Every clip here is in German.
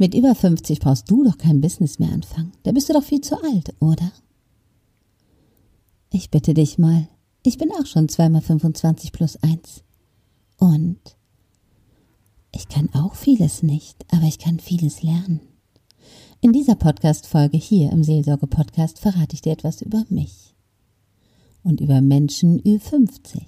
Mit über 50 brauchst du doch kein Business mehr anfangen. Da bist du doch viel zu alt, oder? Ich bitte dich mal. Ich bin auch schon zweimal 25 plus eins. Und ich kann auch vieles nicht, aber ich kann vieles lernen. In dieser Podcast-Folge hier im Seelsorge-Podcast verrate ich dir etwas über mich und über Menschen Ü50.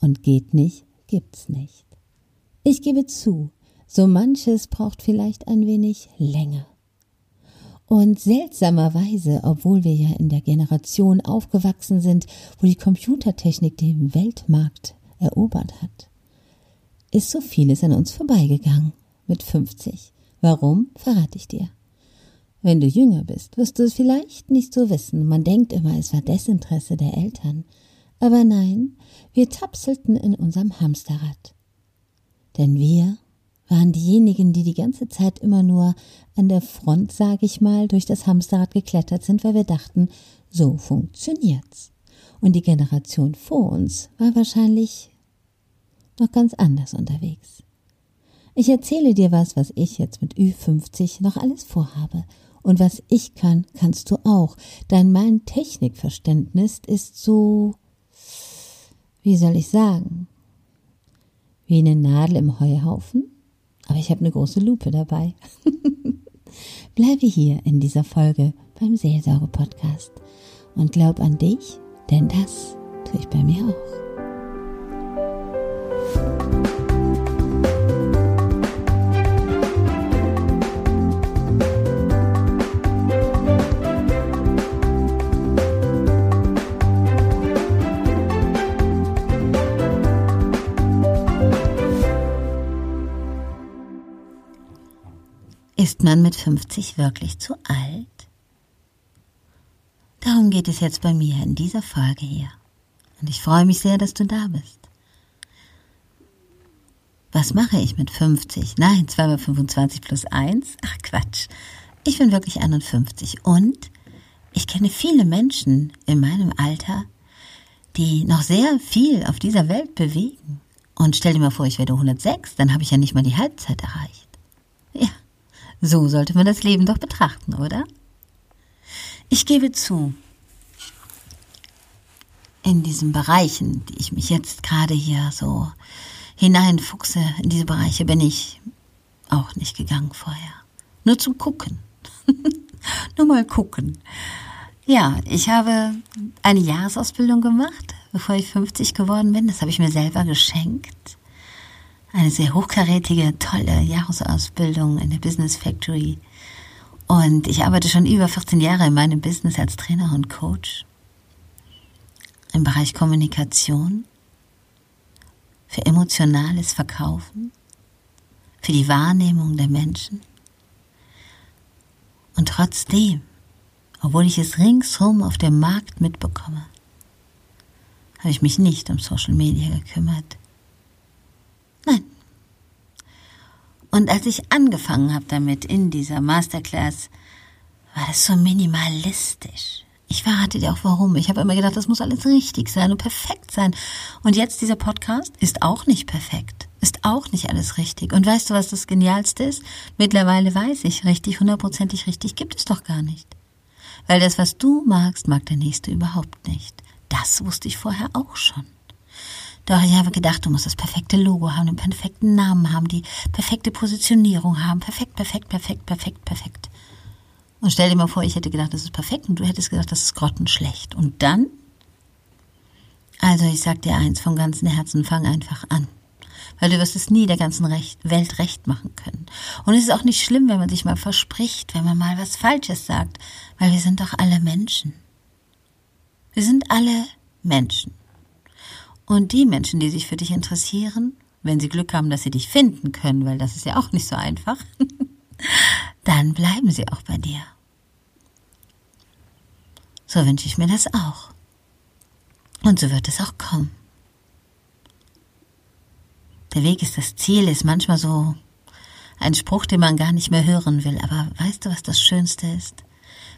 Und geht nicht, gibt's nicht. Ich gebe zu, so manches braucht vielleicht ein wenig länger. Und seltsamerweise, obwohl wir ja in der Generation aufgewachsen sind, wo die Computertechnik den Weltmarkt erobert hat, ist so vieles an uns vorbeigegangen mit 50. Warum, verrate ich dir. Wenn du jünger bist, wirst du es vielleicht nicht so wissen. Man denkt immer, es war Desinteresse der Eltern. Aber nein, wir tapselten in unserem Hamsterrad. Denn wir waren diejenigen, die die ganze Zeit immer nur an der Front, sag ich mal, durch das Hamsterrad geklettert sind, weil wir dachten, so funktioniert's. Und die Generation vor uns war wahrscheinlich noch ganz anders unterwegs. Ich erzähle dir was, was ich jetzt mit Ü50 noch alles vorhabe. Und was ich kann, kannst du auch. Denn mein Technikverständnis ist so, wie soll ich sagen, wie eine Nadel im Heuhaufen aber ich habe eine große Lupe dabei. Bleibe hier in dieser Folge beim Seelsorge-Podcast und glaub an dich, denn das tue ich bei mir auch. Man mit 50 wirklich zu alt? Darum geht es jetzt bei mir in dieser Folge hier. Und ich freue mich sehr, dass du da bist. Was mache ich mit 50? Nein, 2 mal 25 plus 1? Ach Quatsch. Ich bin wirklich 51 und ich kenne viele Menschen in meinem Alter, die noch sehr viel auf dieser Welt bewegen. Und stell dir mal vor, ich werde 106, dann habe ich ja nicht mal die Halbzeit erreicht. Ja, so sollte man das Leben doch betrachten, oder? Ich gebe zu, in diesen Bereichen, die ich mich jetzt gerade hier so hineinfuchse, in diese Bereiche bin ich auch nicht gegangen vorher. Nur zum Gucken. Nur mal gucken. Ja, ich habe eine Jahresausbildung gemacht, bevor ich 50 geworden bin. Das habe ich mir selber geschenkt eine sehr hochkarätige, tolle Jahresausbildung in der Business Factory. Und ich arbeite schon über 14 Jahre in meinem Business als Trainer und Coach im Bereich Kommunikation, für emotionales Verkaufen, für die Wahrnehmung der Menschen. Und trotzdem, obwohl ich es ringsherum auf dem Markt mitbekomme, habe ich mich nicht um Social Media gekümmert. Nein. Und als ich angefangen habe damit in dieser Masterclass, war das so minimalistisch. Ich verrate dir auch warum. Ich habe immer gedacht, das muss alles richtig sein und perfekt sein. Und jetzt dieser Podcast ist auch nicht perfekt. Ist auch nicht alles richtig. Und weißt du, was das Genialste ist? Mittlerweile weiß ich, richtig, hundertprozentig richtig gibt es doch gar nicht. Weil das, was du magst, mag der Nächste überhaupt nicht. Das wusste ich vorher auch schon. Doch ich habe gedacht, du musst das perfekte Logo haben, den perfekten Namen haben, die perfekte Positionierung haben. Perfekt, perfekt, perfekt, perfekt, perfekt. Und stell dir mal vor, ich hätte gedacht, das ist perfekt und du hättest gedacht, das ist grottenschlecht. Und dann? Also ich sag dir eins vom ganzen Herzen, fang einfach an. Weil du wirst es nie der ganzen Recht, Welt recht machen können. Und es ist auch nicht schlimm, wenn man sich mal verspricht, wenn man mal was Falsches sagt, weil wir sind doch alle Menschen. Wir sind alle Menschen. Und die Menschen, die sich für dich interessieren, wenn sie Glück haben, dass sie dich finden können, weil das ist ja auch nicht so einfach, dann bleiben sie auch bei dir. So wünsche ich mir das auch. Und so wird es auch kommen. Der Weg ist das Ziel, ist manchmal so ein Spruch, den man gar nicht mehr hören will. Aber weißt du, was das Schönste ist?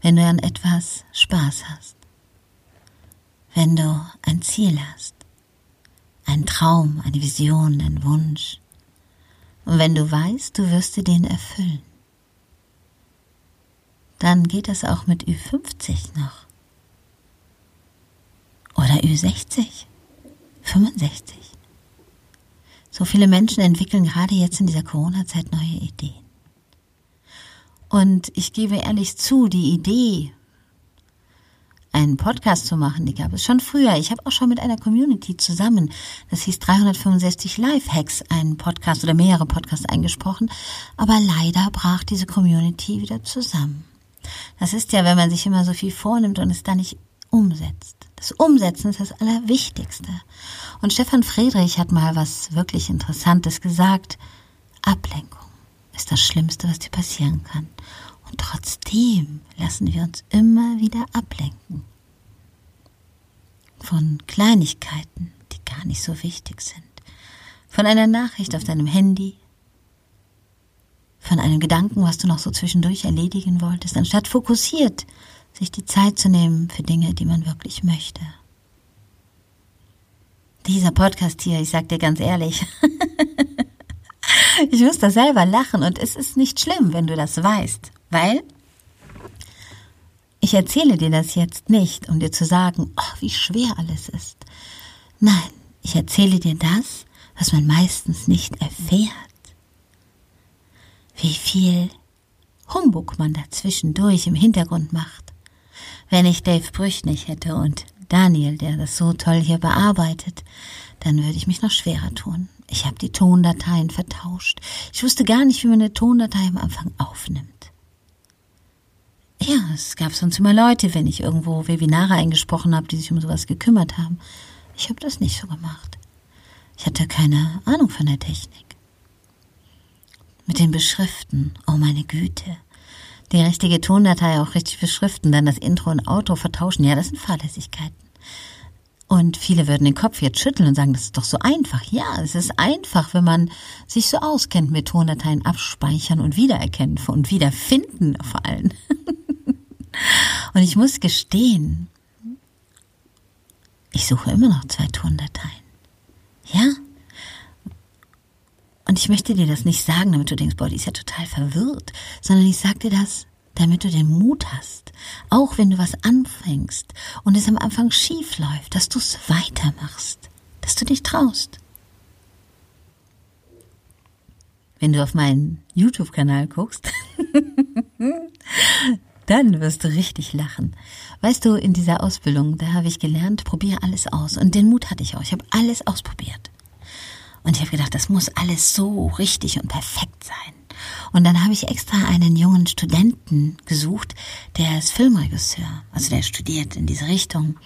Wenn du an etwas Spaß hast. Wenn du ein Ziel hast ein Traum, eine Vision, ein Wunsch, Und wenn du weißt, du wirst dir den erfüllen, dann geht das auch mit Ü50 noch. Oder Ü60, 65. So viele Menschen entwickeln gerade jetzt in dieser Corona-Zeit neue Ideen. Und ich gebe ehrlich zu, die Idee, einen Podcast zu machen, die gab es schon früher. Ich habe auch schon mit einer Community zusammen, das hieß 365 Live-Hacks, einen Podcast oder mehrere Podcasts eingesprochen, aber leider brach diese Community wieder zusammen. Das ist ja, wenn man sich immer so viel vornimmt und es dann nicht umsetzt. Das Umsetzen ist das Allerwichtigste. Und Stefan Friedrich hat mal was wirklich Interessantes gesagt. Ablenkung ist das Schlimmste, was dir passieren kann. Und trotzdem lassen wir uns immer wieder ablenken. Von Kleinigkeiten, die gar nicht so wichtig sind. Von einer Nachricht auf deinem Handy. Von einem Gedanken, was du noch so zwischendurch erledigen wolltest, anstatt fokussiert sich die Zeit zu nehmen für Dinge, die man wirklich möchte. Dieser Podcast hier, ich sag dir ganz ehrlich, ich muss da selber lachen und es ist nicht schlimm, wenn du das weißt, weil ich erzähle dir das jetzt nicht, um dir zu sagen, oh, wie schwer alles ist. Nein, ich erzähle dir das, was man meistens nicht erfährt. Wie viel Humbug man dazwischendurch im Hintergrund macht wenn ich Dave Brüch nicht hätte und Daniel, der das so toll hier bearbeitet, dann würde ich mich noch schwerer tun. Ich habe die Tondateien vertauscht. Ich wusste gar nicht, wie man eine Tondatei am Anfang aufnimmt. Ja, es gab sonst immer Leute, wenn ich irgendwo Webinare eingesprochen habe, die sich um sowas gekümmert haben. Ich habe das nicht so gemacht. Ich hatte keine Ahnung von der Technik. Mit den Beschriften, oh meine Güte die richtige Tondatei auch richtig beschriften, dann das Intro und Outro vertauschen. Ja, das sind Fahrlässigkeiten. Und viele würden den Kopf jetzt schütteln und sagen, das ist doch so einfach. Ja, es ist einfach, wenn man sich so auskennt mit Tondateien abspeichern und wiedererkennen und wiederfinden vor allem. und ich muss gestehen, ich suche immer noch zwei Tondateien. Ja? Und ich möchte dir das nicht sagen, damit du denkst, boah, die ist ja total verwirrt, sondern ich sag dir das, damit du den Mut hast, auch wenn du was anfängst und es am Anfang schief läuft, dass du es weitermachst, dass du dich traust. Wenn du auf meinen YouTube-Kanal guckst, dann wirst du richtig lachen. Weißt du, in dieser Ausbildung, da habe ich gelernt, probiere alles aus. Und den Mut hatte ich auch. Ich habe alles ausprobiert. Und ich habe gedacht, das muss alles so richtig und perfekt sein. Und dann habe ich extra einen jungen Studenten gesucht, der ist Filmregisseur, also der studiert in diese Richtung.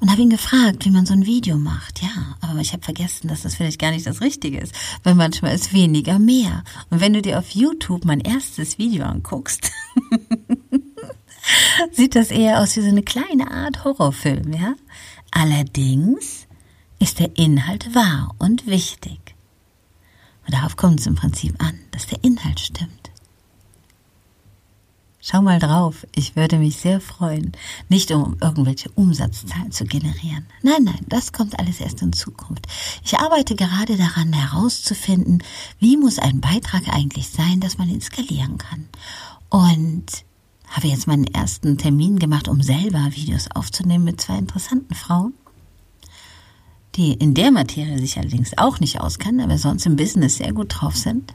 Und habe ihn gefragt, wie man so ein Video macht. Ja, aber ich habe vergessen, dass das vielleicht gar nicht das Richtige ist, weil manchmal ist weniger mehr. Und wenn du dir auf YouTube mein erstes Video anguckst, sieht das eher aus wie so eine kleine Art Horrorfilm, ja? Allerdings ist der Inhalt wahr und wichtig. Und darauf kommt es im Prinzip an, dass der Inhalt stimmt. Schau mal drauf, ich würde mich sehr freuen, nicht um irgendwelche Umsatzzahlen zu generieren. Nein, nein, das kommt alles erst in Zukunft. Ich arbeite gerade daran herauszufinden, wie muss ein Beitrag eigentlich sein, dass man ihn skalieren kann. Und habe jetzt meinen ersten Termin gemacht, um selber Videos aufzunehmen mit zwei interessanten Frauen die in der Materie sich allerdings auch nicht auskennen, aber sonst im Business sehr gut drauf sind.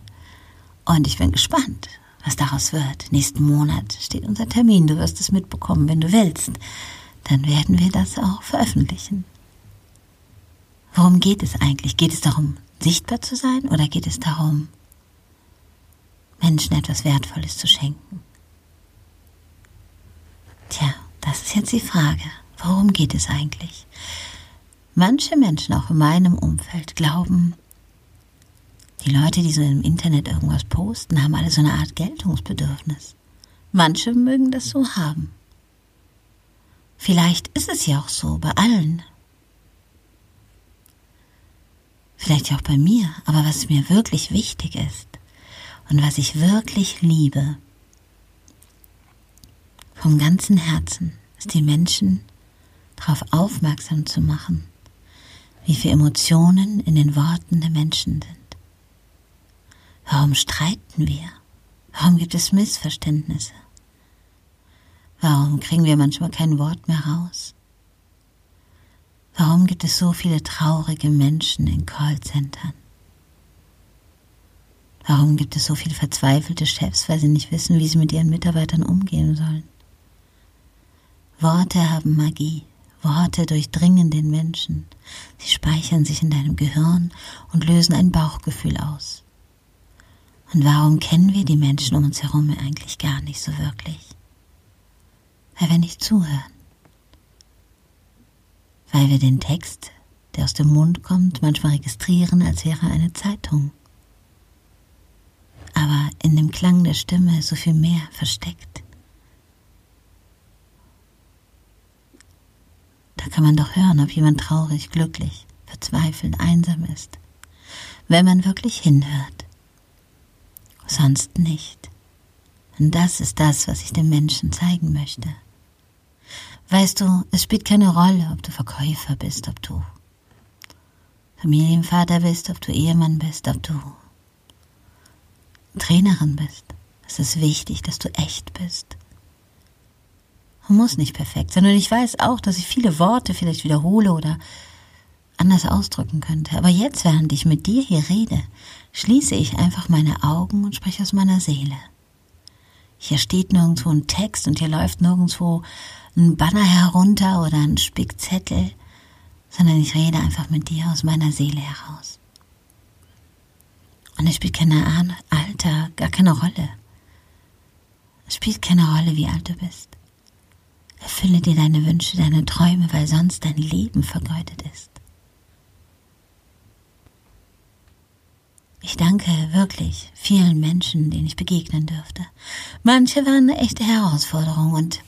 Und ich bin gespannt, was daraus wird. Nächsten Monat steht unser Termin. Du wirst es mitbekommen, wenn du willst. Dann werden wir das auch veröffentlichen. Worum geht es eigentlich? Geht es darum, sichtbar zu sein oder geht es darum, Menschen etwas Wertvolles zu schenken? Tja, das ist jetzt die Frage. Worum geht es eigentlich? Manche Menschen auch in meinem Umfeld glauben, die Leute, die so im Internet irgendwas posten, haben alle so eine Art Geltungsbedürfnis. Manche mögen das so haben. Vielleicht ist es ja auch so bei allen. Vielleicht ja auch bei mir, aber was mir wirklich wichtig ist und was ich wirklich liebe, vom ganzen Herzen, ist die Menschen darauf aufmerksam zu machen, wie viele Emotionen in den Worten der Menschen sind. Warum streiten wir? Warum gibt es Missverständnisse? Warum kriegen wir manchmal kein Wort mehr raus? Warum gibt es so viele traurige Menschen in Callcentern? Warum gibt es so viele verzweifelte Chefs, weil sie nicht wissen, wie sie mit ihren Mitarbeitern umgehen sollen? Worte haben Magie. Worte durchdringen den Menschen. Sie speichern sich in deinem Gehirn und lösen ein Bauchgefühl aus. Und warum kennen wir die Menschen um uns herum eigentlich gar nicht so wirklich? Weil wir nicht zuhören. Weil wir den Text, der aus dem Mund kommt, manchmal registrieren, als wäre eine Zeitung. Aber in dem Klang der Stimme ist so viel mehr versteckt. Kann man doch hören, ob jemand traurig, glücklich, verzweifelt, einsam ist. Wenn man wirklich hinhört. Sonst nicht. Und das ist das, was ich den Menschen zeigen möchte. Weißt du, es spielt keine Rolle, ob du Verkäufer bist, ob du Familienvater bist, ob du Ehemann bist, ob du Trainerin bist. Es ist wichtig, dass du echt bist. Man muss nicht perfekt sein. Und ich weiß auch, dass ich viele Worte vielleicht wiederhole oder anders ausdrücken könnte. Aber jetzt, während ich mit dir hier rede, schließe ich einfach meine Augen und spreche aus meiner Seele. Hier steht nirgendwo ein Text und hier läuft nirgendwo ein Banner herunter oder ein Spickzettel, sondern ich rede einfach mit dir aus meiner Seele heraus. Und es spielt keine Alter, gar keine Rolle. Es spielt keine Rolle, wie alt du bist. Erfülle dir deine Wünsche, deine Träume, weil sonst dein Leben vergeudet ist. Ich danke wirklich vielen Menschen, denen ich begegnen dürfte. Manche waren eine echte Herausforderung und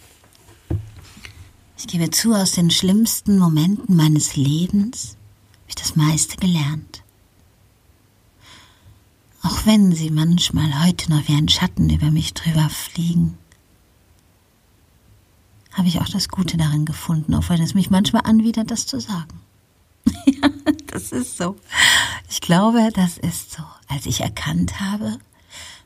ich gebe zu, aus den schlimmsten Momenten meines Lebens habe ich das meiste gelernt. Auch wenn sie manchmal heute noch wie ein Schatten über mich drüber fliegen, habe ich auch das Gute darin gefunden, auch wenn es mich manchmal anwidert, das zu sagen. ja, das ist so. Ich glaube, das ist so. Als ich erkannt habe,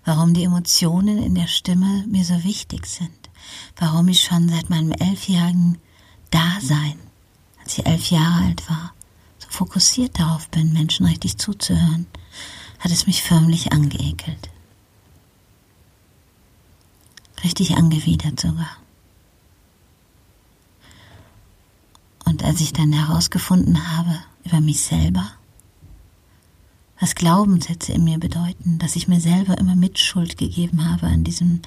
warum die Emotionen in der Stimme mir so wichtig sind, warum ich schon seit meinem elfjährigen Dasein, als ich elf Jahre alt war, so fokussiert darauf bin, Menschen richtig zuzuhören, hat es mich förmlich angeekelt. Richtig angewidert sogar. Und als ich dann herausgefunden habe über mich selber, was Glaubenssätze in mir bedeuten, dass ich mir selber immer Mitschuld gegeben habe an diesem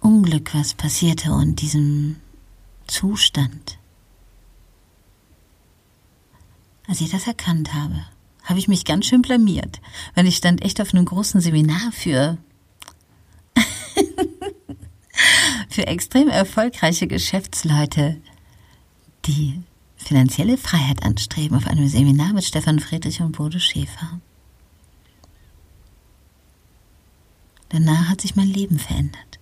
Unglück, was passierte und diesem Zustand. Als ich das erkannt habe, habe ich mich ganz schön blamiert, weil ich stand echt auf einem großen Seminar für für extrem erfolgreiche Geschäftsleute die finanzielle Freiheit anstreben auf einem Seminar mit Stefan Friedrich und Bodo Schäfer. Danach hat sich mein Leben verändert.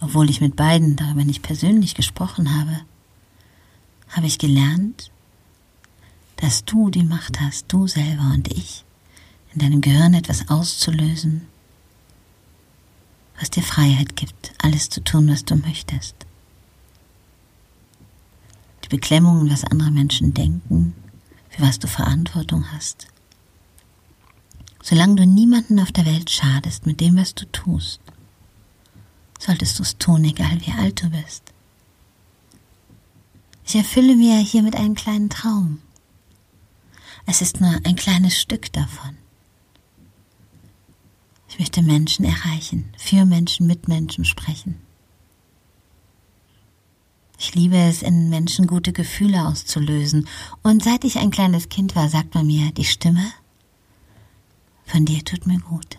Obwohl ich mit beiden darüber nicht persönlich gesprochen habe, habe ich gelernt, dass du die Macht hast, du selber und ich, in deinem Gehirn etwas auszulösen, was dir Freiheit gibt, alles zu tun, was du möchtest die Beklemmungen, was andere Menschen denken, für was du Verantwortung hast. Solange du niemanden auf der Welt schadest mit dem, was du tust, solltest du es tun, egal wie alt du bist. Ich erfülle mir hiermit einen kleinen Traum. Es ist nur ein kleines Stück davon. Ich möchte Menschen erreichen, für Menschen, mit Menschen sprechen. Ich liebe es, in Menschen gute Gefühle auszulösen. Und seit ich ein kleines Kind war, sagt man mir, die Stimme von dir tut mir gut.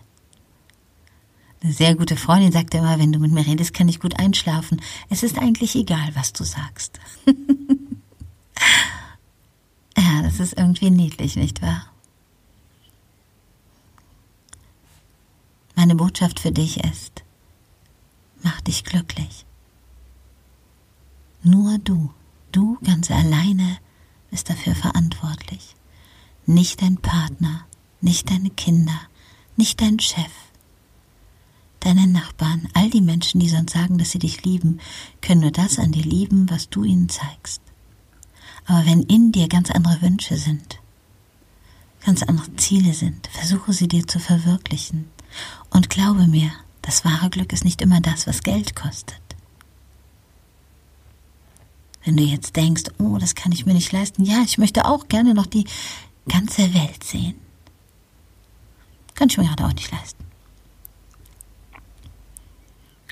Eine sehr gute Freundin sagte immer, wenn du mit mir redest, kann ich gut einschlafen. Es ist eigentlich egal, was du sagst. ja, das ist irgendwie niedlich, nicht wahr? Meine Botschaft für dich ist, mach dich glücklich. Nur du, du ganz alleine bist dafür verantwortlich. nicht dein Partner, nicht deine Kinder, nicht dein Chef, deine Nachbarn, all die Menschen, die sonst sagen, dass sie dich lieben, können nur das an dir lieben, was du ihnen zeigst. Aber wenn in dir ganz andere Wünsche sind, ganz andere Ziele sind, versuche sie dir zu verwirklichen. Und glaube mir, das wahre Glück ist nicht immer das, was Geld kostet. Wenn du jetzt denkst, oh, das kann ich mir nicht leisten, ja, ich möchte auch gerne noch die ganze Welt sehen. Kann ich mir gerade auch nicht leisten.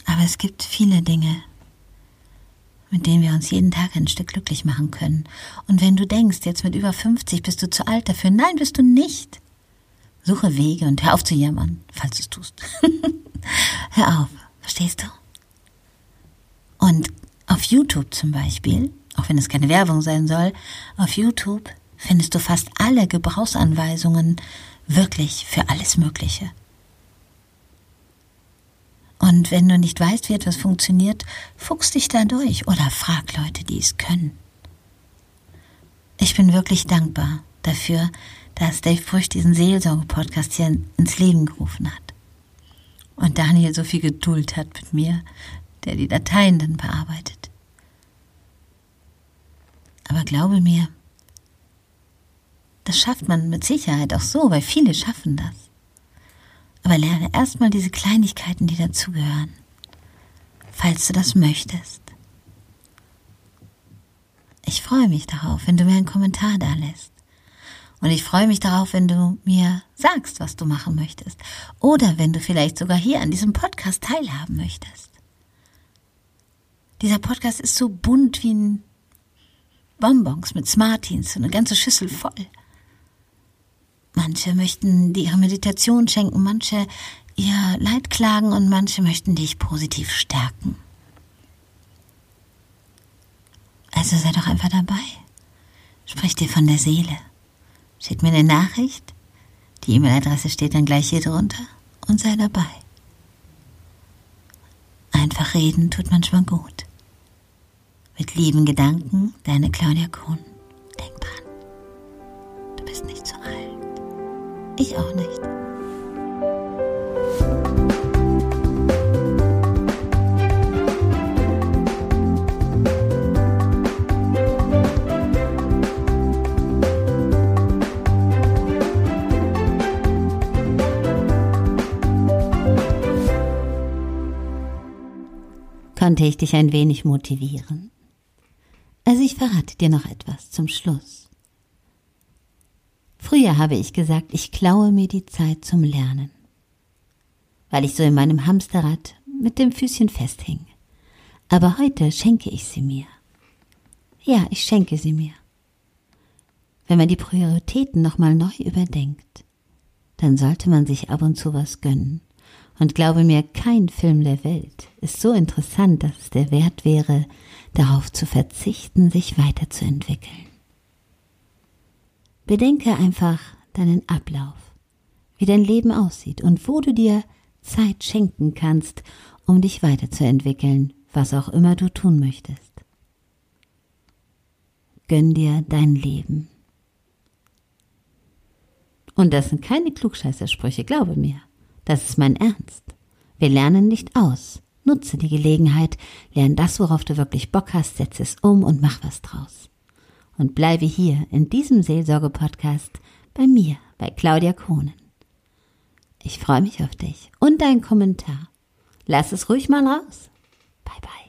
Aber es gibt viele Dinge, mit denen wir uns jeden Tag ein Stück glücklich machen können. Und wenn du denkst, jetzt mit über 50 bist du zu alt dafür, nein, bist du nicht. Suche Wege und hör auf zu jammern, falls du es tust. hör auf, verstehst du? Und auf YouTube zum Beispiel, auch wenn es keine Werbung sein soll, auf YouTube findest du fast alle Gebrauchsanweisungen wirklich für alles Mögliche. Und wenn du nicht weißt, wie etwas funktioniert, fuchs dich da durch oder frag Leute, die es können. Ich bin wirklich dankbar dafür, dass Dave Brüch diesen Seelsorge-Podcast hier ins Leben gerufen hat. Und Daniel so viel Geduld hat mit mir, der die Dateien dann bearbeitet. Aber glaube mir, das schafft man mit Sicherheit auch so, weil viele schaffen das. Aber lerne erstmal diese Kleinigkeiten, die dazugehören, falls du das möchtest. Ich freue mich darauf, wenn du mir einen Kommentar da lässt. Und ich freue mich darauf, wenn du mir sagst, was du machen möchtest. Oder wenn du vielleicht sogar hier an diesem Podcast teilhaben möchtest. Dieser Podcast ist so bunt wie ein Bonbons mit Smarties, so eine ganze Schüssel voll. Manche möchten dir ihre Meditation schenken, manche ihr Leid klagen und manche möchten dich positiv stärken. Also sei doch einfach dabei. Sprich dir von der Seele. Schick mir eine Nachricht. Die E-Mail-Adresse steht dann gleich hier drunter und sei dabei. Einfach reden tut manchmal gut. Mit lieben Gedanken, deine Claudia Kuhn. Denk dran, du bist nicht zu alt. Ich auch nicht. Konnte ich dich ein wenig motivieren? Dir noch etwas zum Schluss. Früher habe ich gesagt, ich klaue mir die Zeit zum Lernen, weil ich so in meinem Hamsterrad mit dem Füßchen festhing. Aber heute schenke ich sie mir. Ja, ich schenke sie mir. Wenn man die Prioritäten nochmal neu überdenkt, dann sollte man sich ab und zu was gönnen. Und glaube mir, kein Film der Welt ist so interessant, dass es der Wert wäre, darauf zu verzichten, sich weiterzuentwickeln. Bedenke einfach deinen Ablauf, wie dein Leben aussieht und wo du dir Zeit schenken kannst, um dich weiterzuentwickeln, was auch immer du tun möchtest. Gönn dir dein Leben. Und das sind keine Klugscheißersprüche, glaube mir. Das ist mein Ernst. Wir lernen nicht aus. Nutze die Gelegenheit, lern das, worauf du wirklich Bock hast, setze es um und mach was draus und bleibe hier in diesem Seelsorge-Podcast bei mir, bei Claudia Kohnen. Ich freue mich auf dich und deinen Kommentar. Lass es ruhig mal raus. Bye bye.